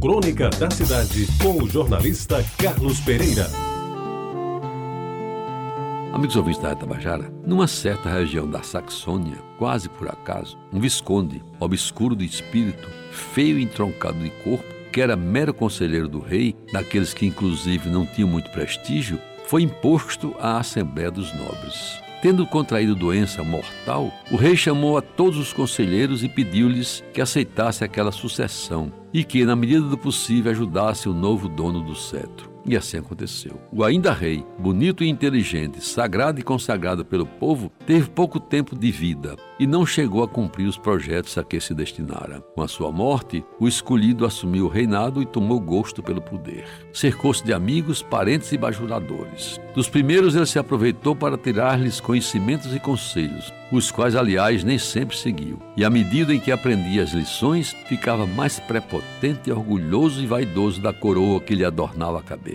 Crônica da Cidade, com o jornalista Carlos Pereira. Amigos ouvintes da Tabajara, numa certa região da Saxônia, quase por acaso, um visconde, obscuro de espírito, feio e entroncado de corpo, que era mero conselheiro do rei, daqueles que inclusive não tinham muito prestígio, foi imposto à Assembleia dos Nobres. Tendo contraído doença mortal, o rei chamou a todos os conselheiros e pediu-lhes que aceitasse aquela sucessão e que, na medida do possível, ajudasse o novo dono do cetro. E assim aconteceu. O ainda rei, bonito e inteligente, sagrado e consagrado pelo povo, teve pouco tempo de vida e não chegou a cumprir os projetos a que se destinara. Com a sua morte, o escolhido assumiu o reinado e tomou gosto pelo poder. Cercou-se de amigos, parentes e bajuladores. Dos primeiros ele se aproveitou para tirar-lhes conhecimentos e conselhos, os quais, aliás, nem sempre seguiu. E à medida em que aprendia as lições, ficava mais prepotente, orgulhoso e vaidoso da coroa que lhe adornava a cabeça.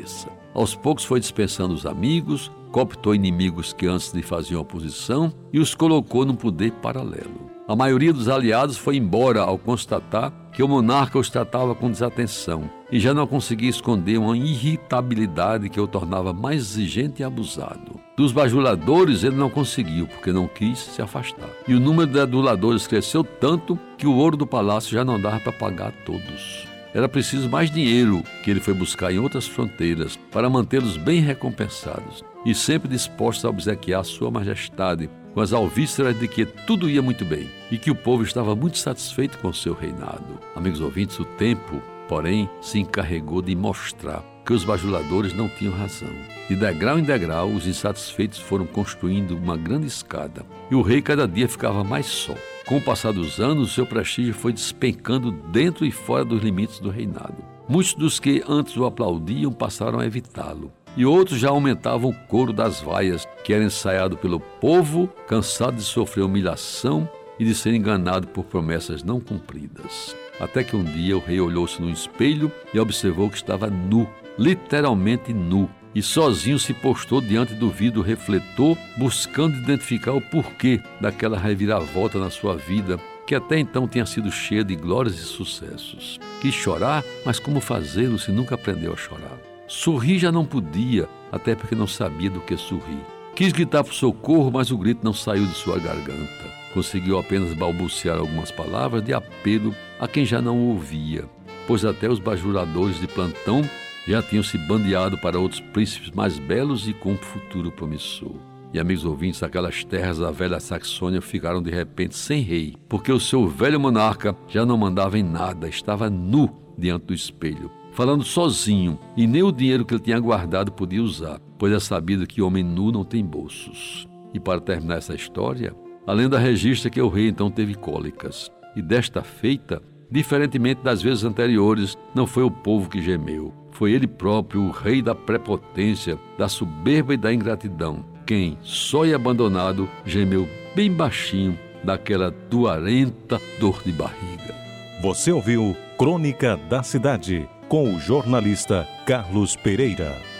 Aos poucos foi dispensando os amigos, cooptou inimigos que antes lhe faziam oposição e os colocou num poder paralelo. A maioria dos aliados foi embora ao constatar que o monarca os tratava com desatenção e já não conseguia esconder uma irritabilidade que o tornava mais exigente e abusado. Dos bajuladores ele não conseguiu, porque não quis se afastar. E o número de aduladores cresceu tanto que o ouro do palácio já não dava para pagar todos. Era preciso mais dinheiro que ele foi buscar em outras fronteiras para mantê-los bem recompensados e sempre dispostos a obsequiar Sua Majestade com as alvíceras de que tudo ia muito bem e que o povo estava muito satisfeito com seu reinado. Amigos ouvintes, o tempo, porém, se encarregou de mostrar que os bajuladores não tinham razão. De degrau em degrau, os insatisfeitos foram construindo uma grande escada e o rei cada dia ficava mais só. Com o passar dos anos, seu prestígio foi despencando dentro e fora dos limites do reinado. Muitos dos que antes o aplaudiam passaram a evitá-lo. E outros já aumentavam o coro das vaias, que era ensaiado pelo povo, cansado de sofrer humilhação e de ser enganado por promessas não cumpridas. Até que um dia o rei olhou-se no espelho e observou que estava nu, literalmente nu, e sozinho se postou diante do vidro refletor, buscando identificar o porquê daquela reviravolta na sua vida, que até então tinha sido cheia de glórias e sucessos. Quis chorar, mas como fazê-lo se nunca aprendeu a chorar? Sorrir já não podia, até porque não sabia do que sorrir. Quis gritar por socorro, mas o grito não saiu de sua garganta. Conseguiu apenas balbuciar algumas palavras de apelo a quem já não ouvia, pois até os bajuladores de plantão já tinham se bandeado para outros príncipes mais belos e com um futuro promissor. E, amigos ouvintes, aquelas terras da velha Saxônia ficaram de repente sem rei, porque o seu velho monarca já não mandava em nada, estava nu diante do espelho, falando sozinho, e nem o dinheiro que ele tinha guardado podia usar, pois é sabido que homem nu não tem bolsos. E para terminar essa história, a lenda registra que o rei então teve cólicas, e desta feita, diferentemente das vezes anteriores, não foi o povo que gemeu, foi ele próprio, o rei da prepotência, da soberba e da ingratidão, quem, só e abandonado, gemeu bem baixinho daquela doarenta dor de barriga. Você ouviu Crônica da Cidade com o jornalista Carlos Pereira.